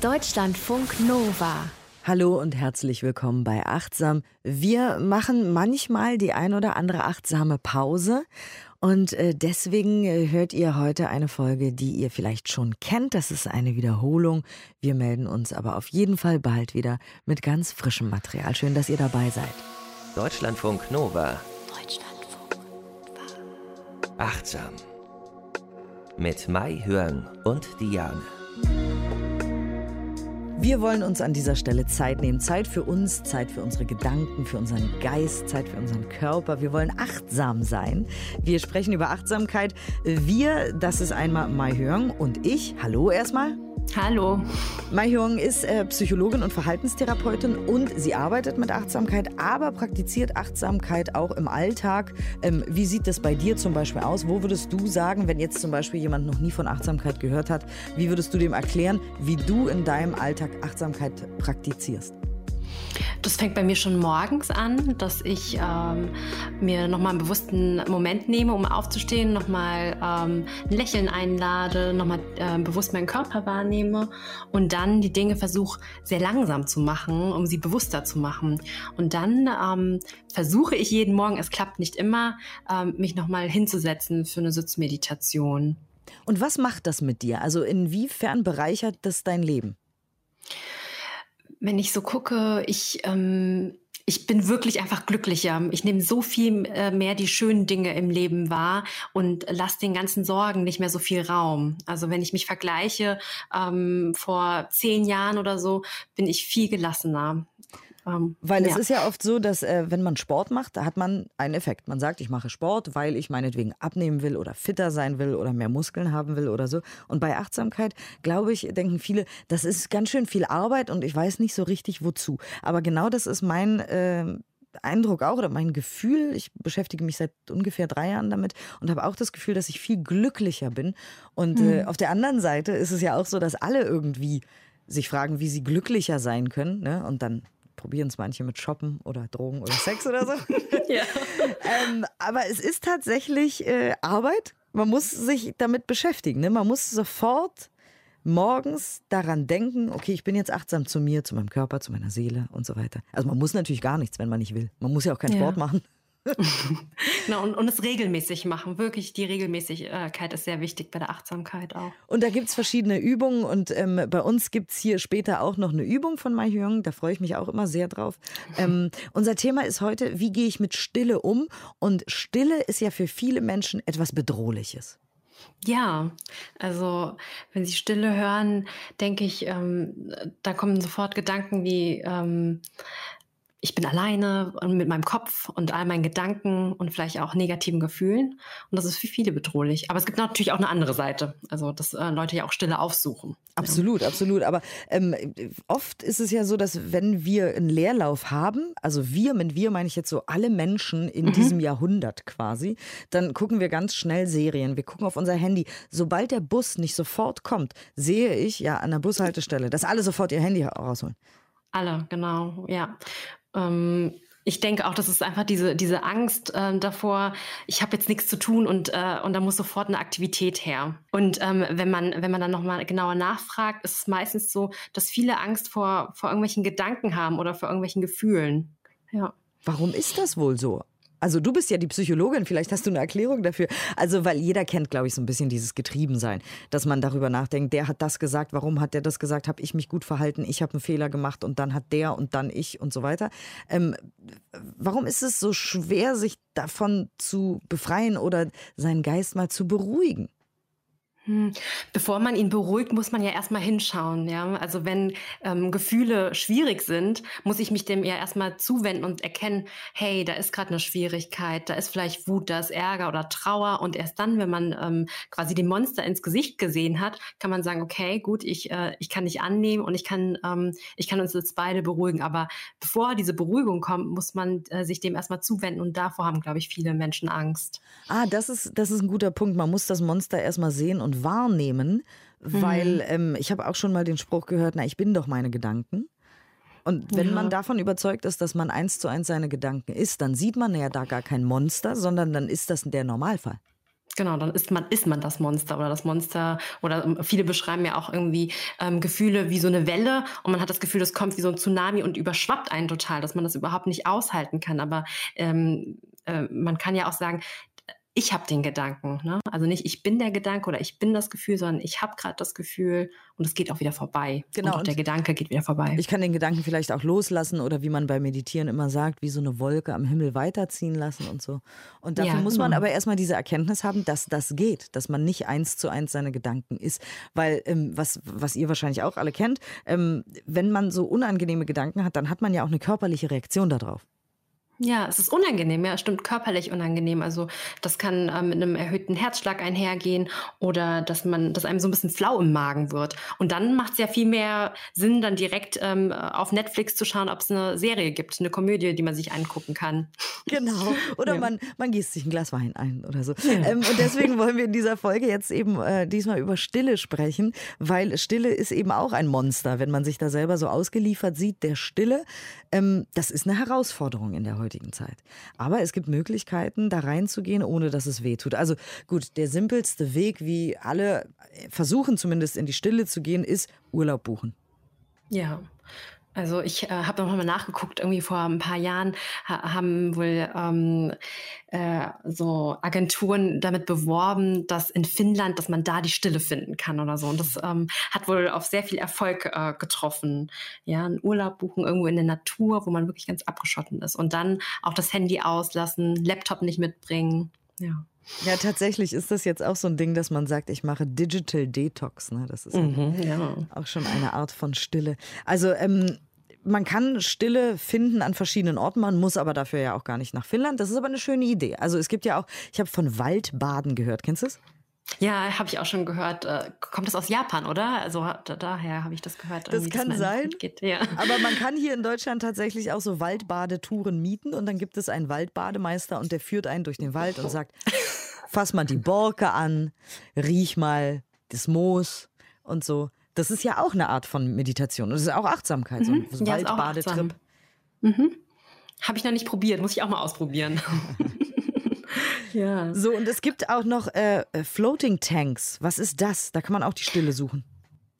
Deutschlandfunk Nova. Hallo und herzlich willkommen bei Achtsam. Wir machen manchmal die ein oder andere achtsame Pause und äh, deswegen äh, hört ihr heute eine Folge, die ihr vielleicht schon kennt. Das ist eine Wiederholung. Wir melden uns aber auf jeden Fall bald wieder mit ganz frischem Material. Schön, dass ihr dabei seid. Deutschlandfunk Nova. Deutschlandfunk Nova. Achtsam. Mit Mai Hörn und Diane. Wir wollen uns an dieser Stelle Zeit nehmen. Zeit für uns, Zeit für unsere Gedanken, für unseren Geist, Zeit für unseren Körper. Wir wollen achtsam sein. Wir sprechen über Achtsamkeit. Wir, das ist einmal Mai Hyung und ich. Hallo erstmal. Hallo. Mai Hyung ist äh, Psychologin und Verhaltenstherapeutin und sie arbeitet mit Achtsamkeit, aber praktiziert Achtsamkeit auch im Alltag. Ähm, wie sieht das bei dir zum Beispiel aus? Wo würdest du sagen, wenn jetzt zum Beispiel jemand noch nie von Achtsamkeit gehört hat, wie würdest du dem erklären, wie du in deinem Alltag Achtsamkeit praktizierst? Das fängt bei mir schon morgens an, dass ich ähm, mir nochmal einen bewussten Moment nehme, um aufzustehen, nochmal ähm, ein Lächeln einlade, nochmal äh, bewusst meinen Körper wahrnehme und dann die Dinge versuche sehr langsam zu machen, um sie bewusster zu machen. Und dann ähm, versuche ich jeden Morgen, es klappt nicht immer, ähm, mich nochmal hinzusetzen für eine Sitzmeditation. Und was macht das mit dir? Also inwiefern bereichert das dein Leben? Wenn ich so gucke, ich, ähm, ich bin wirklich einfach glücklicher. Ich nehme so viel äh, mehr die schönen Dinge im Leben wahr und lasse den ganzen Sorgen nicht mehr so viel Raum. Also wenn ich mich vergleiche ähm, vor zehn Jahren oder so, bin ich viel gelassener. Ähm, weil ja. es ist ja oft so, dass äh, wenn man Sport macht, da hat man einen Effekt. Man sagt, ich mache Sport, weil ich meinetwegen abnehmen will oder fitter sein will oder mehr Muskeln haben will oder so. Und bei Achtsamkeit, glaube ich, denken viele, das ist ganz schön viel Arbeit und ich weiß nicht so richtig wozu. Aber genau das ist mein äh, Eindruck auch oder mein Gefühl, ich beschäftige mich seit ungefähr drei Jahren damit und habe auch das Gefühl, dass ich viel glücklicher bin. Und mhm. äh, auf der anderen Seite ist es ja auch so, dass alle irgendwie sich fragen, wie sie glücklicher sein können. Ne? Und dann probieren es manche mit Shoppen oder Drogen oder Sex oder so. ja. ähm, aber es ist tatsächlich äh, Arbeit. Man muss sich damit beschäftigen. Ne? Man muss sofort morgens daran denken, okay, ich bin jetzt achtsam zu mir, zu meinem Körper, zu meiner Seele und so weiter. Also man muss natürlich gar nichts, wenn man nicht will. Man muss ja auch keinen ja. Sport machen. genau, und, und es regelmäßig machen. Wirklich, die Regelmäßigkeit ist sehr wichtig bei der Achtsamkeit auch. Und da gibt es verschiedene Übungen und ähm, bei uns gibt es hier später auch noch eine Übung von Mai Hyung. Da freue ich mich auch immer sehr drauf. Ähm, unser Thema ist heute, wie gehe ich mit Stille um? Und Stille ist ja für viele Menschen etwas Bedrohliches. Ja, also wenn Sie Stille hören, denke ich, ähm, da kommen sofort Gedanken wie, ähm, ich bin alleine mit meinem Kopf und all meinen Gedanken und vielleicht auch negativen Gefühlen. Und das ist für viele bedrohlich. Aber es gibt natürlich auch eine andere Seite. Also, dass äh, Leute ja auch Stille aufsuchen. Absolut, ja. absolut. Aber ähm, oft ist es ja so, dass wenn wir einen Leerlauf haben, also wir, mit wir meine ich jetzt so alle Menschen in mhm. diesem Jahrhundert quasi, dann gucken wir ganz schnell Serien. Wir gucken auf unser Handy. Sobald der Bus nicht sofort kommt, sehe ich ja an der Bushaltestelle, dass alle sofort ihr Handy rausholen. Alle, genau, ja. Ähm, ich denke auch, das ist einfach diese, diese Angst äh, davor, ich habe jetzt nichts zu tun und, äh, und da muss sofort eine Aktivität her. Und ähm, wenn, man, wenn man dann nochmal genauer nachfragt, ist es meistens so, dass viele Angst vor, vor irgendwelchen Gedanken haben oder vor irgendwelchen Gefühlen. Ja. Warum ist das wohl so? Also du bist ja die Psychologin, vielleicht hast du eine Erklärung dafür. Also weil jeder kennt, glaube ich, so ein bisschen dieses Getriebensein, dass man darüber nachdenkt, der hat das gesagt, warum hat der das gesagt, habe ich mich gut verhalten, ich habe einen Fehler gemacht und dann hat der und dann ich und so weiter. Ähm, warum ist es so schwer, sich davon zu befreien oder seinen Geist mal zu beruhigen? Hm. Bevor man ihn beruhigt, muss man ja erstmal hinschauen. Ja? Also wenn ähm, Gefühle schwierig sind, muss ich mich dem ja erstmal zuwenden und erkennen, hey, da ist gerade eine Schwierigkeit, da ist vielleicht Wut, da ist Ärger oder Trauer. Und erst dann, wenn man ähm, quasi dem Monster ins Gesicht gesehen hat, kann man sagen, okay, gut, ich, äh, ich kann dich annehmen und ich kann, ähm, ich kann uns jetzt beide beruhigen. Aber bevor diese Beruhigung kommt, muss man äh, sich dem erstmal zuwenden. Und davor haben, glaube ich, viele Menschen Angst. Ah, das ist, das ist ein guter Punkt. Man muss das Monster erstmal sehen und und wahrnehmen, weil mhm. ähm, ich habe auch schon mal den Spruch gehört, na, ich bin doch meine Gedanken. Und wenn ja. man davon überzeugt ist, dass man eins zu eins seine Gedanken ist, dann sieht man ja da gar kein Monster, sondern dann ist das der Normalfall. Genau, dann ist man, ist man das Monster oder das Monster oder ähm, viele beschreiben ja auch irgendwie ähm, Gefühle wie so eine Welle und man hat das Gefühl, das kommt wie so ein Tsunami und überschwappt einen total, dass man das überhaupt nicht aushalten kann. Aber ähm, äh, man kann ja auch sagen, ich habe den Gedanken. Ne? Also nicht ich bin der Gedanke oder ich bin das Gefühl, sondern ich habe gerade das Gefühl und es geht auch wieder vorbei. Genau. Und auch der Gedanke geht wieder vorbei. Ich kann den Gedanken vielleicht auch loslassen oder wie man beim Meditieren immer sagt, wie so eine Wolke am Himmel weiterziehen lassen und so. Und dafür ja, muss man genau. aber erstmal diese Erkenntnis haben, dass das geht, dass man nicht eins zu eins seine Gedanken ist. Weil, ähm, was, was ihr wahrscheinlich auch alle kennt, ähm, wenn man so unangenehme Gedanken hat, dann hat man ja auch eine körperliche Reaktion darauf. Ja, es ist unangenehm, ja, stimmt, körperlich unangenehm. Also das kann ähm, mit einem erhöhten Herzschlag einhergehen oder dass man, dass einem so ein bisschen flau im Magen wird. Und dann macht es ja viel mehr Sinn, dann direkt ähm, auf Netflix zu schauen, ob es eine Serie gibt, eine Komödie, die man sich angucken kann. Genau. Oder ja. man, man gießt sich ein Glas Wein ein oder so. Ja. Ähm, und deswegen wollen wir in dieser Folge jetzt eben äh, diesmal über Stille sprechen, weil Stille ist eben auch ein Monster, wenn man sich da selber so ausgeliefert sieht, der Stille. Ähm, das ist eine Herausforderung in der heutigen heutigen Zeit. Aber es gibt Möglichkeiten, da reinzugehen, ohne dass es weh tut. Also gut, der simpelste Weg, wie alle versuchen zumindest in die Stille zu gehen, ist Urlaub buchen. Ja, also ich äh, habe noch mal nachgeguckt, irgendwie vor ein paar Jahren ha haben wohl ähm, äh, so Agenturen damit beworben, dass in Finnland, dass man da die Stille finden kann oder so. Und das ähm, hat wohl auf sehr viel Erfolg äh, getroffen. Ja, einen Urlaub buchen irgendwo in der Natur, wo man wirklich ganz abgeschotten ist. Und dann auch das Handy auslassen, Laptop nicht mitbringen. Ja. Ja, tatsächlich ist das jetzt auch so ein Ding, dass man sagt, ich mache Digital Detox. Ne? Das ist mhm, ja. auch schon eine Art von Stille. Also ähm, man kann Stille finden an verschiedenen Orten, man muss aber dafür ja auch gar nicht nach Finnland. Das ist aber eine schöne Idee. Also es gibt ja auch, ich habe von Waldbaden gehört. Kennst du es? Ja, habe ich auch schon gehört. Äh, kommt das aus Japan, oder? Also da, daher habe ich das gehört. Das kann sein. Ja. Aber man kann hier in Deutschland tatsächlich auch so Waldbadetouren mieten und dann gibt es einen Waldbademeister und der führt einen durch den Wald und sagt, fass mal die Borke an, riech mal das Moos und so. Das ist ja auch eine Art von Meditation. Und das ist auch Achtsamkeit, mhm. so ein ja, Waldbadetrip. Mhm. Habe ich noch nicht probiert, muss ich auch mal ausprobieren. ja. So, und es gibt auch noch äh, äh, Floating Tanks. Was ist das? Da kann man auch die Stille suchen.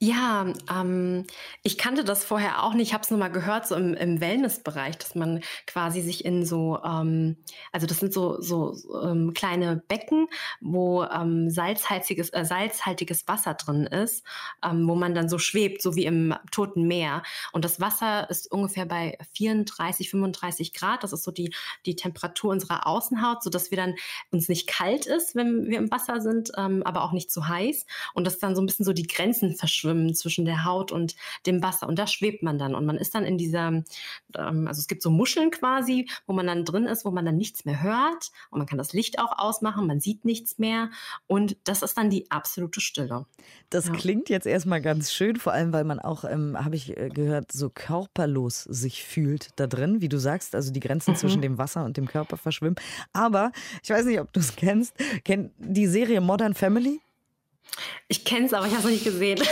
Ja, ähm, ich kannte das vorher auch nicht. Ich habe es nur mal gehört, so im, im Wellnessbereich, dass man quasi sich in so, ähm, also das sind so, so ähm, kleine Becken, wo ähm, salzhaltiges, äh, salzhaltiges Wasser drin ist, ähm, wo man dann so schwebt, so wie im Toten Meer. Und das Wasser ist ungefähr bei 34, 35 Grad. Das ist so die, die Temperatur unserer Außenhaut, so dass wir dann uns nicht kalt ist, wenn wir im Wasser sind, ähm, aber auch nicht zu heiß. Und dass dann so ein bisschen so die Grenzen verschwimmen schwimmen zwischen der Haut und dem Wasser. Und da schwebt man dann. Und man ist dann in dieser, ähm, also es gibt so Muscheln quasi, wo man dann drin ist, wo man dann nichts mehr hört. Und man kann das Licht auch ausmachen, man sieht nichts mehr. Und das ist dann die absolute Stille. Das ja. klingt jetzt erstmal ganz schön, vor allem, weil man auch, ähm, habe ich äh, gehört, so körperlos sich fühlt da drin, wie du sagst. Also die Grenzen mhm. zwischen dem Wasser und dem Körper verschwimmen. Aber ich weiß nicht, ob du es kennst. Kennt die Serie Modern Family? Ich kenne es, aber ich habe es nicht gesehen.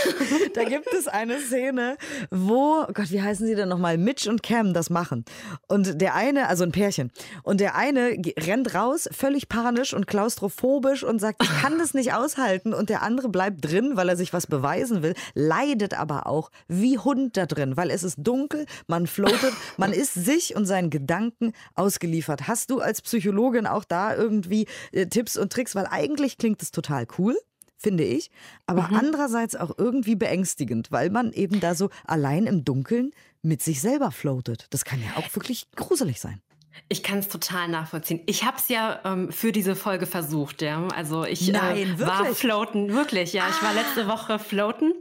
Da gibt es eine Szene, wo, oh Gott, wie heißen sie denn nochmal? Mitch und Cam das machen. Und der eine, also ein Pärchen, und der eine rennt raus, völlig panisch und klaustrophobisch und sagt, ich kann das nicht aushalten. Und der andere bleibt drin, weil er sich was beweisen will, leidet aber auch wie Hund da drin, weil es ist dunkel, man floatet, man ist sich und seinen Gedanken ausgeliefert. Hast du als Psychologin auch da irgendwie äh, Tipps und Tricks? Weil eigentlich klingt es total cool finde ich, aber mhm. andererseits auch irgendwie beängstigend, weil man eben da so allein im Dunkeln mit sich selber floatet. Das kann ja auch wirklich gruselig sein. Ich kann es total nachvollziehen. Ich habe es ja ähm, für diese Folge versucht, ja. Also ich Nein, äh, war floaten, wirklich, ja. Ah. Ich war letzte ah. Woche floaten,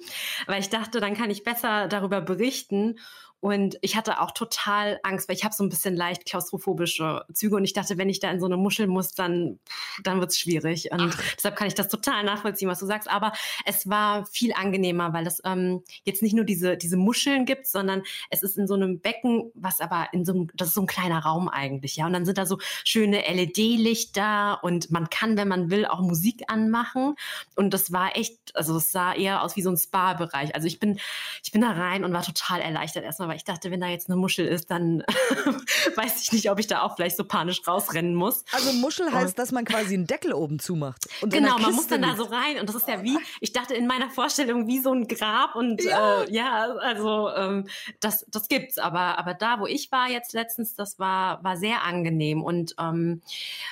weil ich dachte, dann kann ich besser darüber berichten. Und ich hatte auch total Angst, weil ich habe so ein bisschen leicht klaustrophobische Züge und ich dachte, wenn ich da in so eine Muschel muss, dann, dann wird's schwierig. Und Ach. deshalb kann ich das total nachvollziehen, was du sagst. Aber es war viel angenehmer, weil es ähm, jetzt nicht nur diese, diese Muscheln gibt, sondern es ist in so einem Becken, was aber in so einem, das ist so ein kleiner Raum eigentlich, ja. Und dann sind da so schöne LED-Lichter und man kann, wenn man will, auch Musik anmachen. Und das war echt, also es sah eher aus wie so ein Spa-Bereich. Also ich bin, ich bin da rein und war total erleichtert erstmal aber ich dachte, wenn da jetzt eine Muschel ist, dann weiß ich nicht, ob ich da auch vielleicht so panisch rausrennen muss. Also Muschel heißt, dass man quasi einen Deckel oben zumacht. Genau, man muss dann da so rein und das ist ja wie, ich dachte in meiner Vorstellung wie so ein Grab und ja, äh, ja also ähm, das, das gibt's, aber, aber da, wo ich war jetzt letztens, das war, war sehr angenehm und ähm,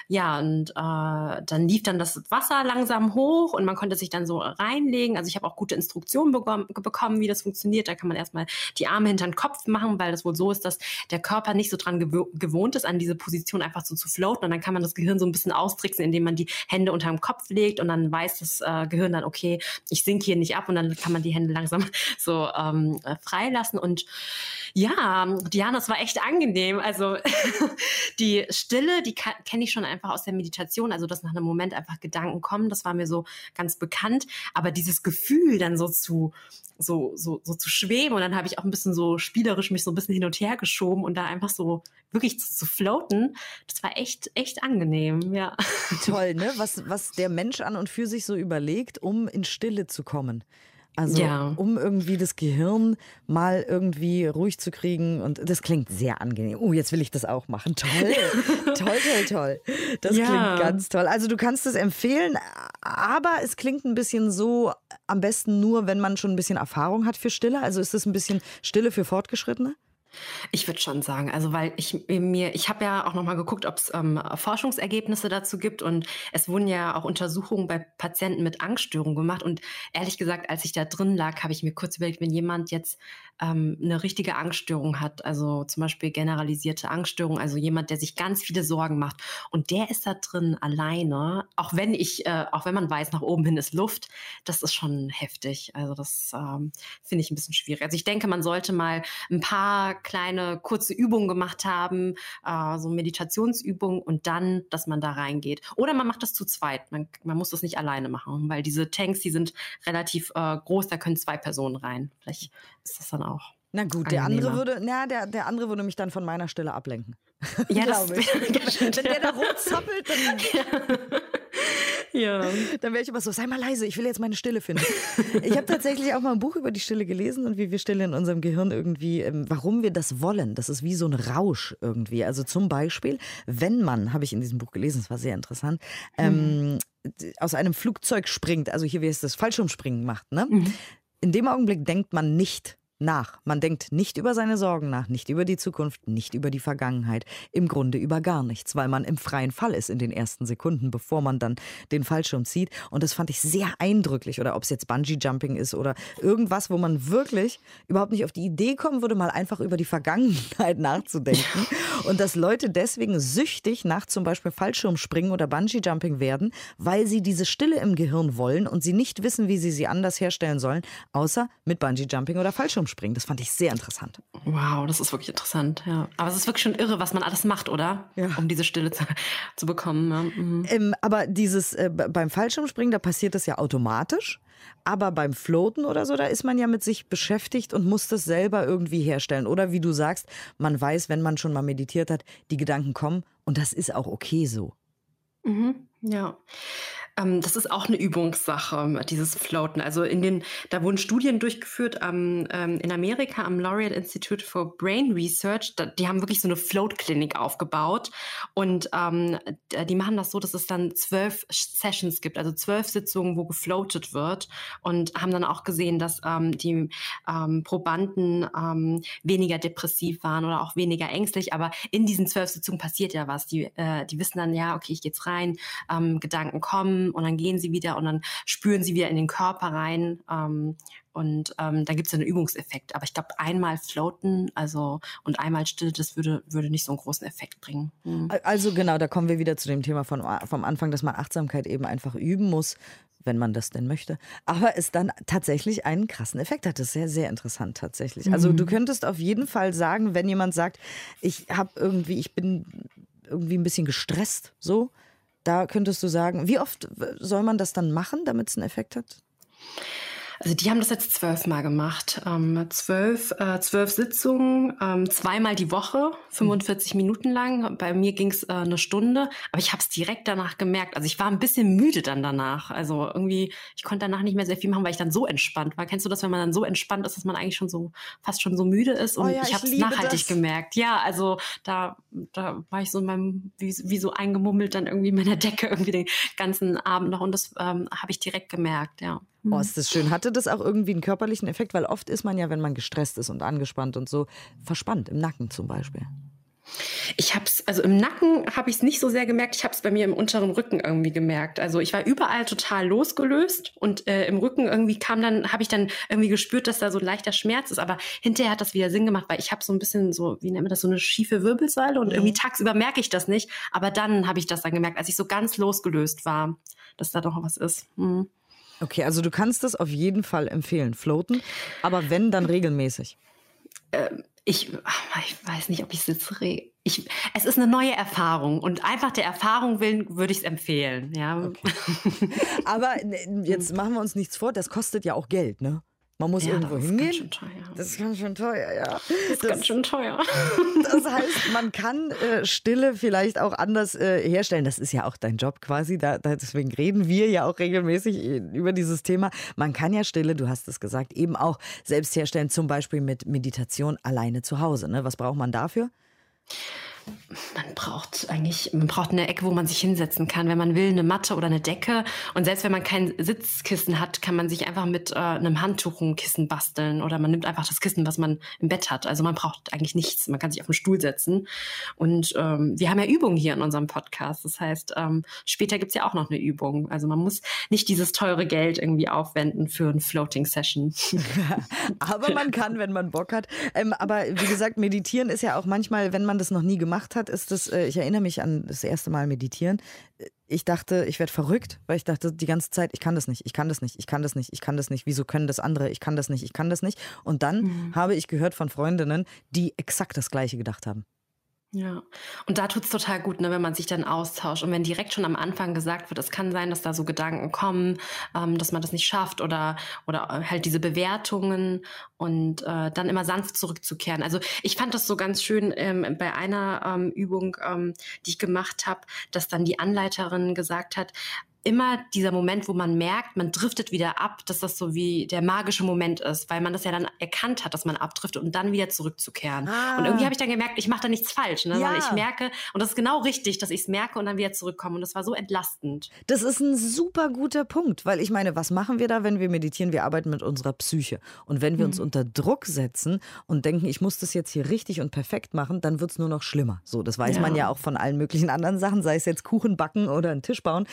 ja, und äh, dann lief dann das Wasser langsam hoch und man konnte sich dann so reinlegen. Also ich habe auch gute Instruktionen bekommen, wie das funktioniert. Da kann man erstmal die Arme hinter den Kopf machen, weil das wohl so ist, dass der Körper nicht so dran gew gewohnt ist, an diese Position einfach so zu floaten. Und dann kann man das Gehirn so ein bisschen austricksen, indem man die Hände unter dem Kopf legt und dann weiß das äh, Gehirn dann, okay, ich sink hier nicht ab und dann kann man die Hände langsam so ähm, freilassen. Und ja, Diana, es war echt angenehm. Also die Stille, die kenne ich schon einfach aus der Meditation, also dass nach einem Moment einfach Gedanken kommen, das war mir so ganz bekannt. Aber dieses Gefühl dann so zu so, so, so zu schweben und dann habe ich auch ein bisschen so spielerisch mich so ein bisschen hin und her geschoben und da einfach so wirklich zu, zu floaten, das war echt, echt angenehm, ja. Toll, ne? Was, was der Mensch an und für sich so überlegt, um in Stille zu kommen. Also ja. um irgendwie das Gehirn mal irgendwie ruhig zu kriegen. Und das klingt sehr angenehm. Oh, jetzt will ich das auch machen. Toll. toll, toll, toll. Das ja. klingt ganz toll. Also du kannst es empfehlen, aber es klingt ein bisschen so, am besten nur, wenn man schon ein bisschen Erfahrung hat für Stille. Also ist es ein bisschen Stille für Fortgeschrittene? Ich würde schon sagen, also weil ich mir, ich habe ja auch noch mal geguckt, ob es ähm, Forschungsergebnisse dazu gibt und es wurden ja auch Untersuchungen bei Patienten mit Angststörungen gemacht und ehrlich gesagt, als ich da drin lag, habe ich mir kurz überlegt, wenn jemand jetzt ähm, eine richtige Angststörung hat, also zum Beispiel generalisierte Angststörung, also jemand, der sich ganz viele Sorgen macht und der ist da drin alleine, auch wenn ich, äh, auch wenn man weiß, nach oben hin ist Luft, das ist schon heftig. Also das ähm, finde ich ein bisschen schwierig. Also ich denke, man sollte mal ein paar kleine kurze Übungen gemacht haben, äh, so Meditationsübungen und dann, dass man da reingeht. Oder man macht das zu zweit. Man, man muss das nicht alleine machen, weil diese Tanks, die sind relativ äh, groß, da können zwei Personen rein. Vielleicht ist das dann auch. Na gut, der andere würde, na, der, der andere würde mich dann von meiner Stelle ablenken. Ja, glaube ich. Wenn der da rumzappelt, dann. Ja. Ja. Dann wäre ich immer so, sei mal leise, ich will jetzt meine Stille finden. Ich habe tatsächlich auch mal ein Buch über die Stille gelesen und wie wir Stille in unserem Gehirn irgendwie, ähm, warum wir das wollen. Das ist wie so ein Rausch irgendwie. Also zum Beispiel, wenn man, habe ich in diesem Buch gelesen, es war sehr interessant, mhm. ähm, aus einem Flugzeug springt, also hier wie es das Fallschirmspringen macht, ne? Mhm. In dem Augenblick denkt man nicht nach. Man denkt nicht über seine Sorgen nach, nicht über die Zukunft, nicht über die Vergangenheit, im Grunde über gar nichts, weil man im freien Fall ist in den ersten Sekunden, bevor man dann den Fallschirm zieht. Und das fand ich sehr eindrücklich. Oder ob es jetzt Bungee-Jumping ist oder irgendwas, wo man wirklich überhaupt nicht auf die Idee kommen würde, mal einfach über die Vergangenheit nachzudenken. Und dass Leute deswegen süchtig nach zum Beispiel Fallschirmspringen oder Bungee-Jumping werden, weil sie diese Stille im Gehirn wollen und sie nicht wissen, wie sie sie anders herstellen sollen, außer mit Bungee-Jumping oder Fallschirmspringen. Das fand ich sehr interessant. Wow, das ist wirklich interessant, ja. Aber es ist wirklich schon irre, was man alles macht, oder? Ja. Um diese Stille zu, zu bekommen. Ja. Mhm. Ähm, aber dieses äh, beim Fallschirmspringen, da passiert das ja automatisch. Aber beim Floaten oder so, da ist man ja mit sich beschäftigt und muss das selber irgendwie herstellen. Oder wie du sagst, man weiß, wenn man schon mal meditiert hat, die Gedanken kommen und das ist auch okay so. Mhm, ja. Ähm, das ist auch eine Übungssache, dieses Floaten. Also in den, da wurden Studien durchgeführt am, ähm, in Amerika am Laureate Institute for Brain Research. Da, die haben wirklich so eine Float-Klinik aufgebaut. Und ähm, die machen das so, dass es dann zwölf Sessions gibt, also zwölf Sitzungen, wo gefloatet wird. Und haben dann auch gesehen, dass ähm, die ähm, Probanden ähm, weniger depressiv waren oder auch weniger ängstlich. Aber in diesen zwölf Sitzungen passiert ja was. Die, äh, die wissen dann, ja, okay, ich gehe jetzt rein, Gedanken kommen und dann gehen sie wieder und dann spüren sie wieder in den Körper rein. Ähm, und ähm, da gibt es einen Übungseffekt. Aber ich glaube, einmal floaten, also und einmal still, das würde, würde nicht so einen großen Effekt bringen. Mhm. Also genau, da kommen wir wieder zu dem Thema von, vom Anfang, dass man Achtsamkeit eben einfach üben muss, wenn man das denn möchte. Aber es dann tatsächlich einen krassen Effekt hat. Das ist sehr, sehr interessant tatsächlich. Also mhm. du könntest auf jeden Fall sagen, wenn jemand sagt, ich habe irgendwie, ich bin irgendwie ein bisschen gestresst, so, da könntest du sagen, wie oft soll man das dann machen, damit es einen Effekt hat? Also die haben das jetzt zwölfmal gemacht. Ähm, zwölf, äh, zwölf Sitzungen, ähm, zweimal die Woche, 45 mhm. Minuten lang. Bei mir ging es äh, eine Stunde, aber ich habe es direkt danach gemerkt. Also ich war ein bisschen müde dann danach. Also irgendwie, ich konnte danach nicht mehr sehr viel machen, weil ich dann so entspannt war. Kennst du das, wenn man dann so entspannt ist, dass man eigentlich schon so fast schon so müde ist? Und oh ja, ich habe es nachhaltig das. gemerkt. Ja, also da, da war ich so in meinem, wie, wie so eingemummelt dann irgendwie in meiner Decke irgendwie den ganzen Abend noch. Und das ähm, habe ich direkt gemerkt, ja. Oh, ist das schön. Hatte das auch irgendwie einen körperlichen Effekt? Weil oft ist man ja, wenn man gestresst ist und angespannt und so, verspannt, im Nacken zum Beispiel. Ich habe es, also im Nacken habe ich es nicht so sehr gemerkt. Ich habe es bei mir im unteren Rücken irgendwie gemerkt. Also ich war überall total losgelöst und äh, im Rücken irgendwie kam dann, habe ich dann irgendwie gespürt, dass da so ein leichter Schmerz ist. Aber hinterher hat das wieder Sinn gemacht, weil ich habe so ein bisschen so, wie nennt man das, so eine schiefe Wirbelsäule und mhm. irgendwie tagsüber merke ich das nicht. Aber dann habe ich das dann gemerkt, als ich so ganz losgelöst war, dass da doch was ist. Mhm. Okay, also du kannst das auf jeden Fall empfehlen, floaten, aber wenn, dann regelmäßig. Ähm, ich, ich weiß nicht, ob ich es jetzt re ich, es ist eine neue Erfahrung und einfach der Erfahrung willen würde ich es empfehlen. Ja. Okay. Aber jetzt machen wir uns nichts vor, das kostet ja auch Geld, ne? Man muss ja, irgendwo das hingehen. Ist das ist ganz schön teuer, ja. Das ist das, ganz schön teuer. Das heißt, man kann äh, Stille vielleicht auch anders äh, herstellen. Das ist ja auch dein Job quasi. Da, deswegen reden wir ja auch regelmäßig äh, über dieses Thema. Man kann ja Stille, du hast es gesagt, eben auch selbst herstellen, zum Beispiel mit Meditation alleine zu Hause. Ne? Was braucht man dafür? Man braucht eigentlich, man braucht eine Ecke, wo man sich hinsetzen kann, wenn man will, eine Matte oder eine Decke. Und selbst wenn man kein Sitzkissen hat, kann man sich einfach mit äh, einem Handtuch ein Kissen basteln oder man nimmt einfach das Kissen, was man im Bett hat. Also man braucht eigentlich nichts. Man kann sich auf den Stuhl setzen. Und ähm, wir haben ja Übungen hier in unserem Podcast. Das heißt, ähm, später gibt's ja auch noch eine Übung. Also man muss nicht dieses teure Geld irgendwie aufwenden für ein Floating Session. aber man kann, wenn man Bock hat. Ähm, aber wie gesagt, meditieren ist ja auch manchmal, wenn man das noch nie gemacht hat, ist das, äh, ich erinnere mich an das erste Mal meditieren. Ich dachte, ich werde verrückt, weil ich dachte die ganze Zeit, ich kann das nicht, ich kann das nicht, ich kann das nicht, ich kann das nicht. Wieso können das andere? Ich kann das nicht, ich kann das nicht. Und dann mhm. habe ich gehört von Freundinnen, die exakt das Gleiche gedacht haben. Ja, und da tut es total gut, ne, wenn man sich dann austauscht und wenn direkt schon am Anfang gesagt wird, es kann sein, dass da so Gedanken kommen, ähm, dass man das nicht schafft oder, oder halt diese Bewertungen und äh, dann immer sanft zurückzukehren. Also ich fand das so ganz schön ähm, bei einer ähm, Übung, ähm, die ich gemacht habe, dass dann die Anleiterin gesagt hat, immer dieser Moment, wo man merkt, man driftet wieder ab, dass das so wie der magische Moment ist, weil man das ja dann erkannt hat, dass man abdriftet und dann wieder zurückzukehren. Ah. Und irgendwie habe ich dann gemerkt, ich mache da nichts falsch, ne? Ja. weil ich merke, und das ist genau richtig, dass ich es merke und dann wieder zurückkomme. Und das war so entlastend. Das ist ein super guter Punkt, weil ich meine, was machen wir da, wenn wir meditieren? Wir arbeiten mit unserer Psyche. Und wenn wir mhm. uns unter Druck setzen und denken, ich muss das jetzt hier richtig und perfekt machen, dann wird es nur noch schlimmer. So, das weiß ja. man ja auch von allen möglichen anderen Sachen, sei es jetzt Kuchen backen oder einen Tisch bauen.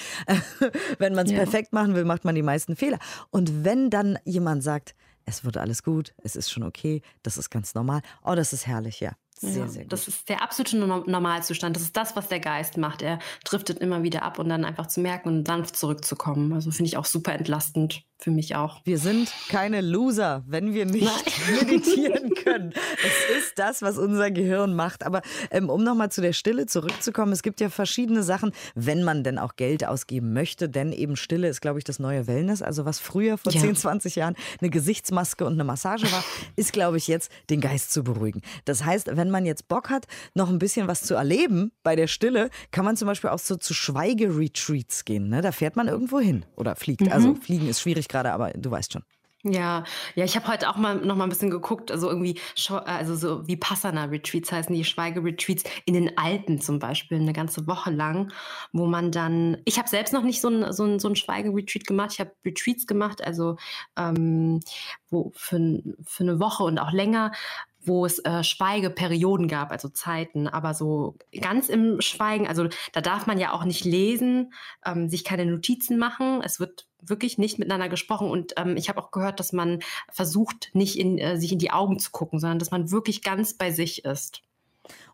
wenn man es ja. perfekt machen will, macht man die meisten Fehler. Und wenn dann jemand sagt, es wird alles gut, es ist schon okay, das ist ganz normal, oh, das ist herrlich, ja. Sehr, ja, sehr gut. Das ist der absolute Normalzustand. Das ist das, was der Geist macht. Er driftet immer wieder ab und dann einfach zu merken und sanft zurückzukommen. Also finde ich auch super entlastend für mich auch. Wir sind keine Loser, wenn wir nicht Nein. meditieren können. Es ist das, was unser Gehirn macht. Aber ähm, um nochmal zu der Stille zurückzukommen, es gibt ja verschiedene Sachen, wenn man denn auch Geld ausgeben möchte. Denn eben Stille ist, glaube ich, das neue Wellness. Also was früher vor ja. 10, 20 Jahren eine Gesichtsmaske und eine Massage war, ist, glaube ich, jetzt den Geist zu beruhigen. Das heißt, wenn man jetzt Bock hat, noch ein bisschen was zu erleben bei der Stille, kann man zum Beispiel auch so zu Schweigeretreats gehen. Ne? Da fährt man irgendwo hin oder fliegt. Mhm. Also fliegen ist schwierig gerade, aber du weißt schon. Ja, ja, ich habe heute auch mal noch mal ein bisschen geguckt, also irgendwie, also so wie Passana-Retreats heißen die Schweige-Retreats in den Alpen zum Beispiel, eine ganze Woche lang, wo man dann, ich habe selbst noch nicht so ein, so ein, so ein Schweige-Retreat gemacht, ich habe Retreats gemacht, also ähm, wo für, für eine Woche und auch länger, wo es äh, Schweigeperioden gab, also Zeiten, aber so ganz im Schweigen, also da darf man ja auch nicht lesen, ähm, sich keine Notizen machen. Es wird wirklich nicht miteinander gesprochen und ähm, ich habe auch gehört, dass man versucht, nicht in, äh, sich in die Augen zu gucken, sondern dass man wirklich ganz bei sich ist.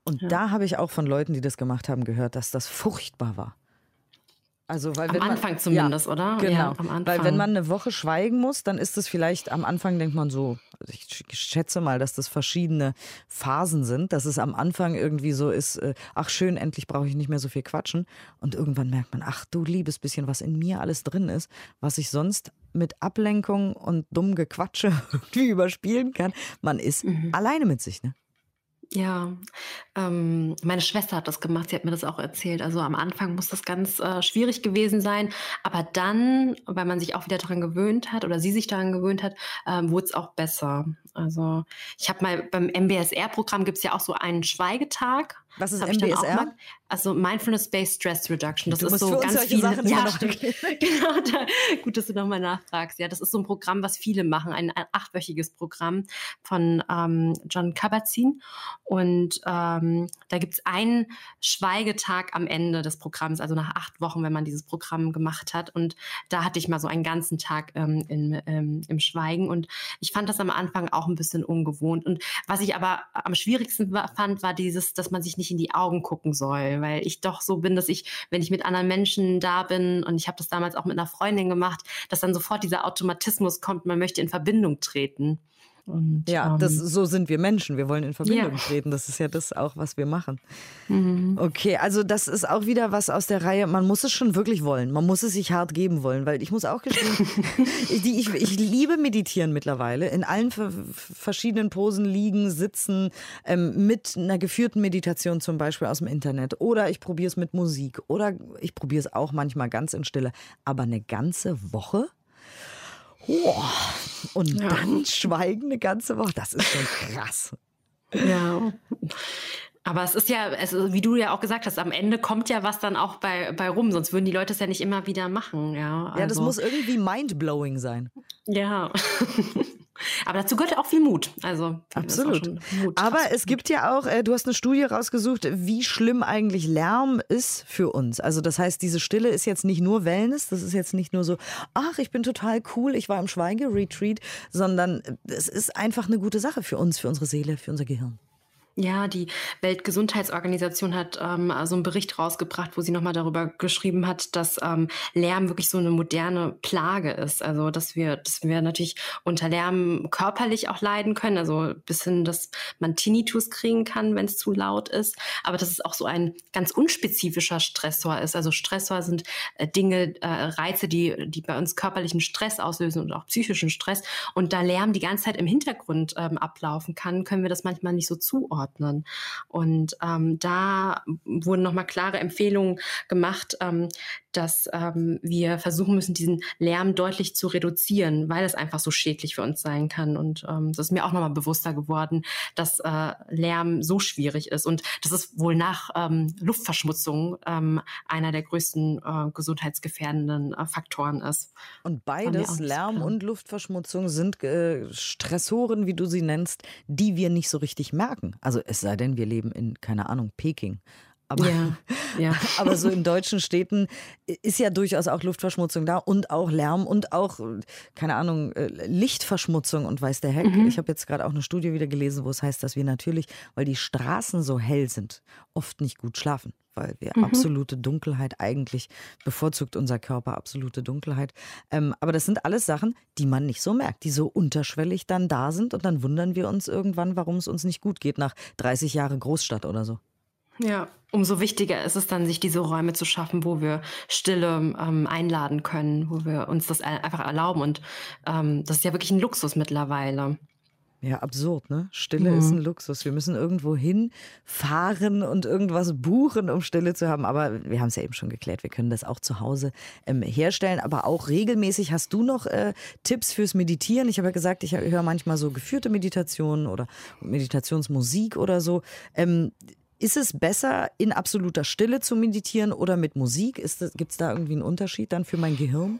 Und ja. da habe ich auch von Leuten, die das gemacht haben, gehört, dass das furchtbar war. Also, weil am wenn Anfang man, zumindest, ja, oder? Genau. Ja, am Anfang. Weil wenn man eine Woche schweigen muss, dann ist es vielleicht am Anfang denkt man so, also ich schätze mal, dass das verschiedene Phasen sind, dass es am Anfang irgendwie so ist, äh, ach schön, endlich brauche ich nicht mehr so viel quatschen. Und irgendwann merkt man, ach du liebes bisschen, was in mir alles drin ist, was ich sonst mit Ablenkung und dumm Gequatsche irgendwie überspielen kann. Man ist Mhm. alleine mit sich, ne? Ja, ähm, meine Schwester hat das gemacht, sie hat mir das auch erzählt. Also am Anfang muss das ganz äh, schwierig gewesen sein, aber dann, weil man sich auch wieder daran gewöhnt hat oder sie sich daran gewöhnt hat, ähm, wurde es auch besser. Also ich habe mal beim MBSR-Programm gibt es ja auch so einen Schweigetag. Was ist MBSR? Also Mindfulness-Based Stress Reduction. Das Du ist so ganz viele. Sachen ja, noch genau. Da, gut, dass du nochmal nachfragst. Ja, das ist so ein Programm, was viele machen, ein, ein achtwöchiges Programm von ähm, John Kabat-Zinn. Und ähm, da gibt es einen Schweigetag am Ende des Programms, also nach acht Wochen, wenn man dieses Programm gemacht hat. Und da hatte ich mal so einen ganzen Tag ähm, in, ähm, im Schweigen. Und ich fand das am Anfang auch ein bisschen ungewohnt. Und was ich aber am schwierigsten fand, war dieses, dass man sich nicht in die Augen gucken soll, weil ich doch so bin, dass ich, wenn ich mit anderen Menschen da bin, und ich habe das damals auch mit einer Freundin gemacht, dass dann sofort dieser Automatismus kommt, man möchte in Verbindung treten. Und, Ja, ähm, das, so sind wir Menschen. Wir wollen in Verbindung Ja. treten. Das ist ja das auch, was wir machen. mhm. Okay, also das ist auch wieder was aus der Reihe. Man muss es schon wirklich wollen. Man muss es sich hart geben wollen, weil ich muss auch gestehen, ich, ich, ich liebe Meditieren mittlerweile. In allen ver- verschiedenen Posen liegen, sitzen, ähm, mit einer geführten Meditation zum Beispiel aus dem Internet. Oder ich probiere es mit Musik. Oder ich probiere es auch manchmal ganz in Stille. Aber eine ganze Woche? Boah. Und Ja. dann schweigen eine ganze Woche. Das ist schon krass. Ja. Aber es ist ja, es ist, wie du ja auch gesagt hast, am Ende kommt ja was dann auch bei, bei rum, sonst würden die Leute es ja nicht immer wieder machen. Ja, Ja, das also, muss irgendwie mindblowing sein. Ja. Aber dazu gehört auch viel Mut. Also Absolut. Mut. Aber es gibt ja auch, äh, du hast eine Studie rausgesucht, wie schlimm eigentlich Lärm ist für uns. Also das heißt, diese Stille ist jetzt nicht nur Wellness, das ist jetzt nicht nur so, ach, ich bin total cool, ich war im Schweigeretreat, sondern es ist einfach eine gute Sache für uns, für unsere Seele, für unser Gehirn. Ja, die Weltgesundheitsorganisation hat ähm, so einen Bericht rausgebracht, wo sie nochmal darüber geschrieben hat, dass ähm, Lärm wirklich so eine moderne Plage ist. Also dass wir, dass wir natürlich unter Lärm körperlich auch leiden können, also bis hin, dass man Tinnitus kriegen kann, wenn es zu laut ist. Aber dass es auch so ein ganz unspezifischer Stressor ist. Also Stressor sind äh, Dinge, äh, Reize, die, die bei uns körperlichen Stress auslösen und auch psychischen Stress. Und da Lärm die ganze Zeit im Hintergrund ähm, ablaufen kann, können wir das manchmal nicht so zuordnen. Und ähm, da wurden nochmal klare Empfehlungen gemacht, ähm, dass ähm, wir versuchen müssen, diesen Lärm deutlich zu reduzieren, weil es einfach so schädlich für uns sein kann. Und ähm, das ist mir auch nochmal bewusster geworden, dass äh, Lärm so schwierig ist. Und das ist wohl nach ähm, Luftverschmutzung ähm, einer der größten äh, gesundheitsgefährdenden äh, Faktoren ist. Und beides, Lärm und Luftverschmutzung, sind äh, Stressoren, wie du sie nennst, die wir nicht so richtig merken. Also es sei denn, wir leben in, keine Ahnung, Peking. Aber, Ja, ja. aber so in deutschen Städten ist ja durchaus auch Luftverschmutzung da und auch Lärm und auch, keine Ahnung, äh, Lichtverschmutzung und weiß der Heck. Mhm. Ich habe jetzt gerade auch eine Studie wieder gelesen, wo es heißt, dass wir natürlich, weil die Straßen so hell sind, oft nicht gut schlafen. Weil wir Mhm. absolute Dunkelheit eigentlich bevorzugt unser Körper absolute Dunkelheit. Ähm, aber das sind alles Sachen, die man nicht so merkt, die so unterschwellig dann da sind und dann wundern wir uns irgendwann, warum es uns nicht gut geht nach 30 Jahre Großstadt oder so. Ja, umso wichtiger ist es dann, sich diese Räume zu schaffen, wo wir Stille ähm, einladen können, wo wir uns das ein- einfach erlauben. Und ähm, das ist ja wirklich ein Luxus mittlerweile. Ja, absurd, ne? Stille Mhm. ist ein Luxus. Wir müssen irgendwo hinfahren und irgendwas buchen, um Stille zu haben. Aber wir haben es ja eben schon geklärt, wir können das auch zu Hause ähm, herstellen, aber auch regelmäßig. Hast du noch äh, Tipps fürs Meditieren? Ich habe ja gesagt, ich höre manchmal so geführte Meditationen oder Meditationsmusik oder so. Ähm, ist es besser, in absoluter Stille zu meditieren oder mit Musik? Gibt es da irgendwie einen Unterschied dann für mein Gehirn?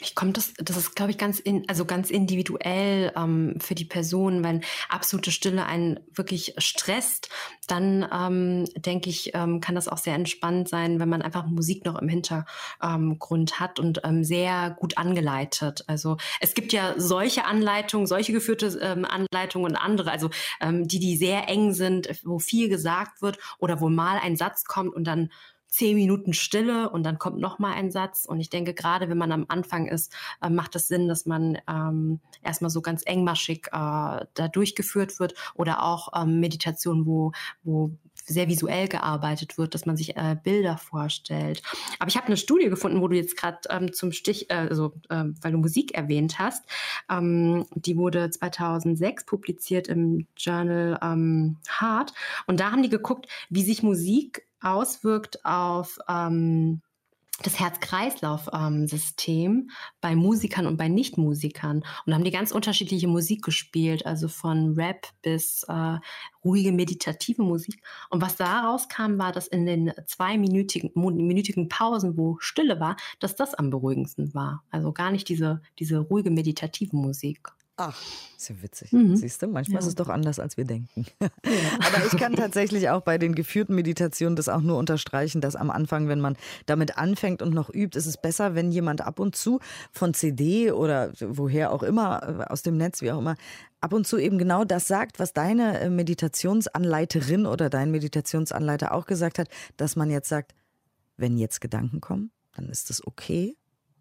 Ich komme das, das ist, glaube ich, ganz in, also ganz individuell ähm, für die Person, wenn absolute Stille einen wirklich stresst, dann ähm, denke ich, ähm, kann das auch sehr entspannt sein, wenn man einfach Musik noch im Hintergrund hat und ähm, sehr gut angeleitet. Also es gibt ja solche Anleitungen, solche geführte ähm, Anleitungen und andere, also ähm, die, die sehr eng sind, wo viel gesagt wird oder wo mal ein Satz kommt und dann zehn Minuten Stille und dann kommt noch mal ein Satz. Und ich denke, gerade wenn man am Anfang ist, äh, macht es Sinn, dass man ähm, erstmal so ganz engmaschig äh, da durchgeführt wird oder auch ähm, Meditation, wo, wo sehr visuell gearbeitet wird, dass man sich äh, Bilder vorstellt. Aber ich habe eine Studie gefunden, wo du jetzt gerade ähm, zum Stich, äh, also äh, weil du Musik erwähnt hast, ähm, die wurde 2006 publiziert im Journal ähm, Heart und da haben die geguckt, wie sich Musik auswirkt auf ähm, das Herz-Kreislauf-System bei Musikern und bei Nichtmusikern und haben die ganz unterschiedliche Musik gespielt, also von Rap bis äh, ruhige meditative Musik. Und was da rauskam, war, dass in den zweiminütigen minütigen Pausen, wo Stille war, dass das am beruhigendsten war. Also gar nicht diese, diese ruhige meditative Musik. Ach, ist ja witzig. Mhm. Siehst du, manchmal ja. ist es doch anders, als wir denken. Ja. Aber ich kann tatsächlich auch bei den geführten Meditationen das auch nur unterstreichen, dass am Anfang, wenn man damit anfängt und noch übt, ist es besser, wenn jemand ab und zu von CD oder woher auch immer, aus dem Netz, wie auch immer, ab und zu eben genau das sagt, was deine äh, Meditationsanleiterin oder dein Meditationsanleiter auch gesagt hat, dass man jetzt sagt, wenn jetzt Gedanken kommen, dann ist das okay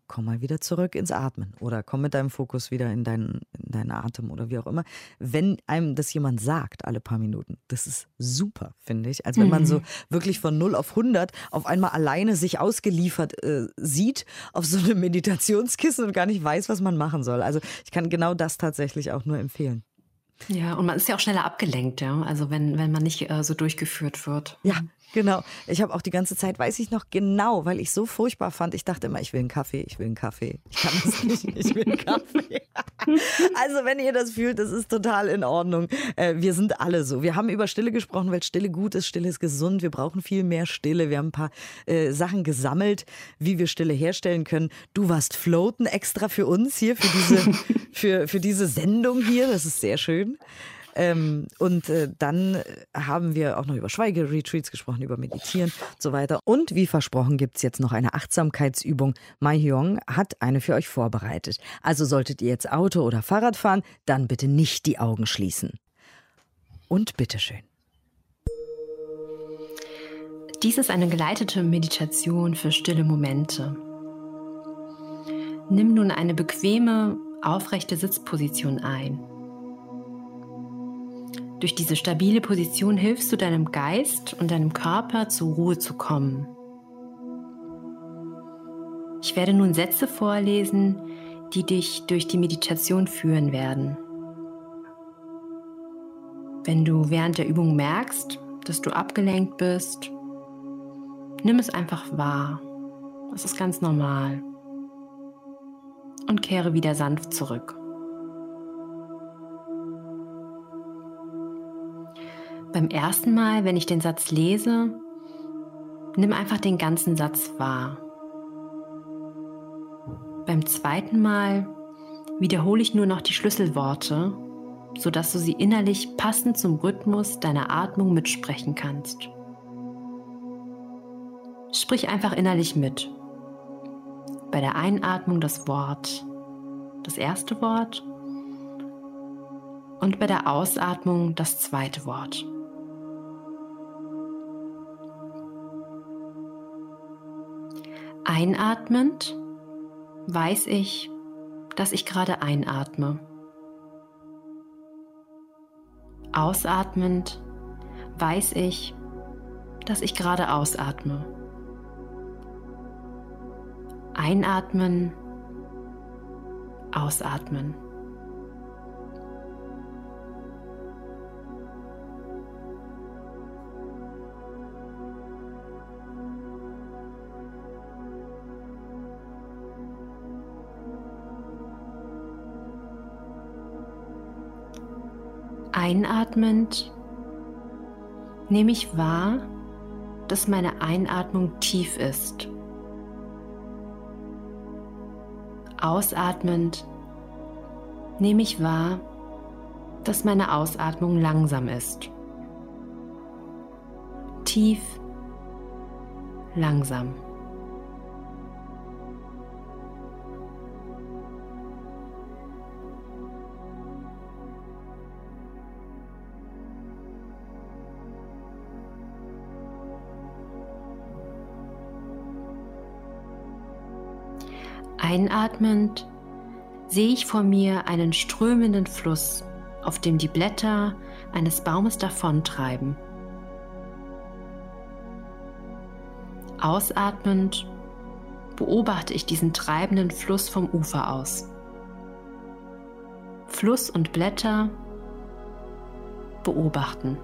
komm mal wieder zurück ins Atmen oder komm mit deinem Fokus wieder in deinen, in deinen Atem oder wie auch immer. Wenn einem das jemand sagt, alle paar Minuten, das ist super, finde ich. Als wenn man so mhm. wirklich von 0 auf 100 auf einmal alleine sich ausgeliefert äh, sieht auf so einem Meditationskissen und gar nicht weiß, was man machen soll. Also ich kann genau das tatsächlich auch nur empfehlen. Ja, und man ist ja auch schneller abgelenkt, ja. Also wenn, wenn man nicht äh, so durchgeführt wird. Ja, Genau. Ich habe auch die ganze Zeit, weiß ich noch genau, weil ich so furchtbar fand. Ich dachte immer, ich will einen Kaffee, ich will einen Kaffee. Ich kann das nicht, ich will einen Kaffee. also, wenn ihr das fühlt, das ist total in Ordnung. Äh, wir sind alle so. Wir haben über Stille gesprochen, weil Stille gut ist, Stille ist gesund. Wir brauchen viel mehr Stille. Wir haben ein paar äh, Sachen gesammelt, wie wir Stille herstellen können. Du warst floaten extra für uns hier, für diese, für, für diese Sendung hier. Das ist sehr schön. Ähm, und äh, dann haben wir auch noch über Schweigeretreats gesprochen, über Meditieren und so weiter. Und wie versprochen gibt es jetzt noch eine Achtsamkeitsübung. Mai Hyong hat eine für euch vorbereitet. Also solltet ihr jetzt Auto oder Fahrrad fahren, dann bitte nicht die Augen schließen. Und bitteschön. Dies ist eine geleitete Meditation für stille Momente. Nimm nun eine bequeme, aufrechte Sitzposition ein. Durch diese stabile Position hilfst du deinem Geist und deinem Körper zur Ruhe zu kommen. Ich werde nun Sätze vorlesen, die dich durch die Meditation führen werden. Wenn du während der Übung merkst, dass du abgelenkt bist, nimm es einfach wahr. Das ist ganz normal. Und kehre wieder sanft zurück. Beim ersten Mal, wenn ich den Satz lese, nimm einfach den ganzen Satz wahr. Beim zweiten Mal wiederhole ich nur noch die Schlüsselworte, sodass du sie innerlich passend zum Rhythmus deiner Atmung mitsprechen kannst. Sprich einfach innerlich mit. Bei der Einatmung das Wort, das erste Wort und bei der Ausatmung das zweite Wort. Einatmend weiß ich, dass ich gerade einatme. Ausatmend weiß ich, dass ich gerade ausatme. Einatmen, ausatmen. Einatmend nehme ich wahr, dass meine Einatmung tief ist. Ausatmend nehme ich wahr, dass meine Ausatmung langsam ist. Tief, langsam. Einatmend sehe ich vor mir einen strömenden Fluss, auf dem die Blätter eines Baumes davontreiben. Ausatmend beobachte ich diesen treibenden Fluss vom Ufer aus. Fluss und Blätter beobachten.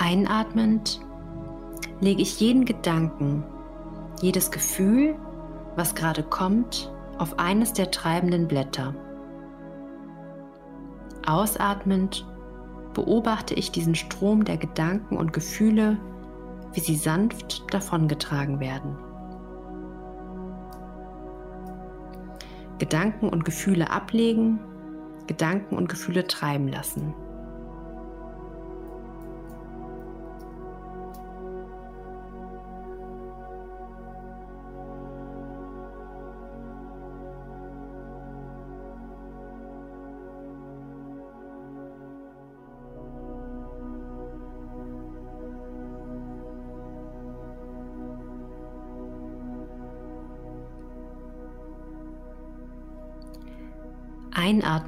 Einatmend lege ich jeden Gedanken, jedes Gefühl, was gerade kommt, auf eines der treibenden Blätter. Ausatmend beobachte ich diesen Strom der Gedanken und Gefühle, wie sie sanft davongetragen werden. Gedanken und Gefühle ablegen, Gedanken und Gefühle treiben lassen.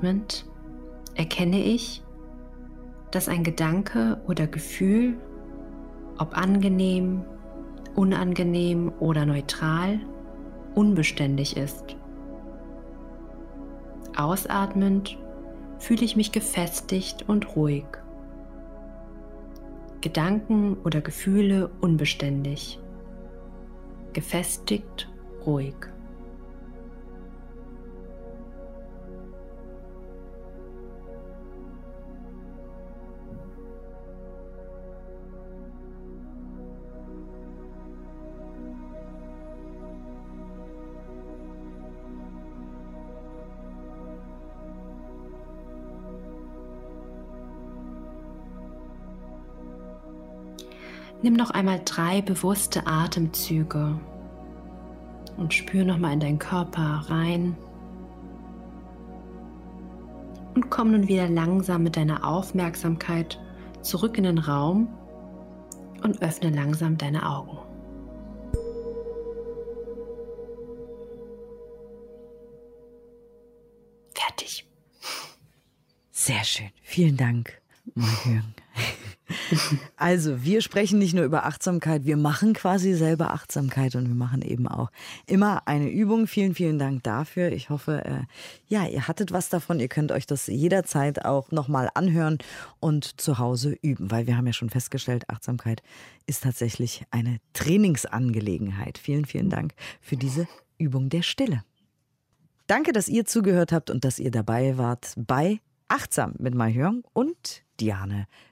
Einatmend erkenne ich, dass ein Gedanke oder Gefühl, ob angenehm, unangenehm oder neutral, unbeständig ist. Ausatmend fühle ich mich gefestigt und ruhig. Gedanken oder Gefühle unbeständig. Gefestigt, ruhig. Nimm noch einmal drei bewusste Atemzüge und spür noch mal in deinen Körper rein. Und komm nun wieder langsam mit deiner Aufmerksamkeit zurück in den Raum und öffne langsam deine Augen. Fertig. Sehr schön. Vielen Dank, Mahjong. Also, wir sprechen nicht nur über Achtsamkeit, wir machen quasi selber Achtsamkeit und wir machen eben auch immer eine Übung. Vielen, vielen Dank dafür. Ich hoffe, äh, ja, ihr hattet was davon. Ihr könnt euch das jederzeit auch nochmal anhören und zu Hause üben, weil wir haben ja schon festgestellt, Achtsamkeit ist tatsächlich eine Trainingsangelegenheit. Vielen, vielen Dank für diese Übung der Stille. Danke, dass ihr zugehört habt und dass ihr dabei wart bei Achtsam mit Mahjong und Diane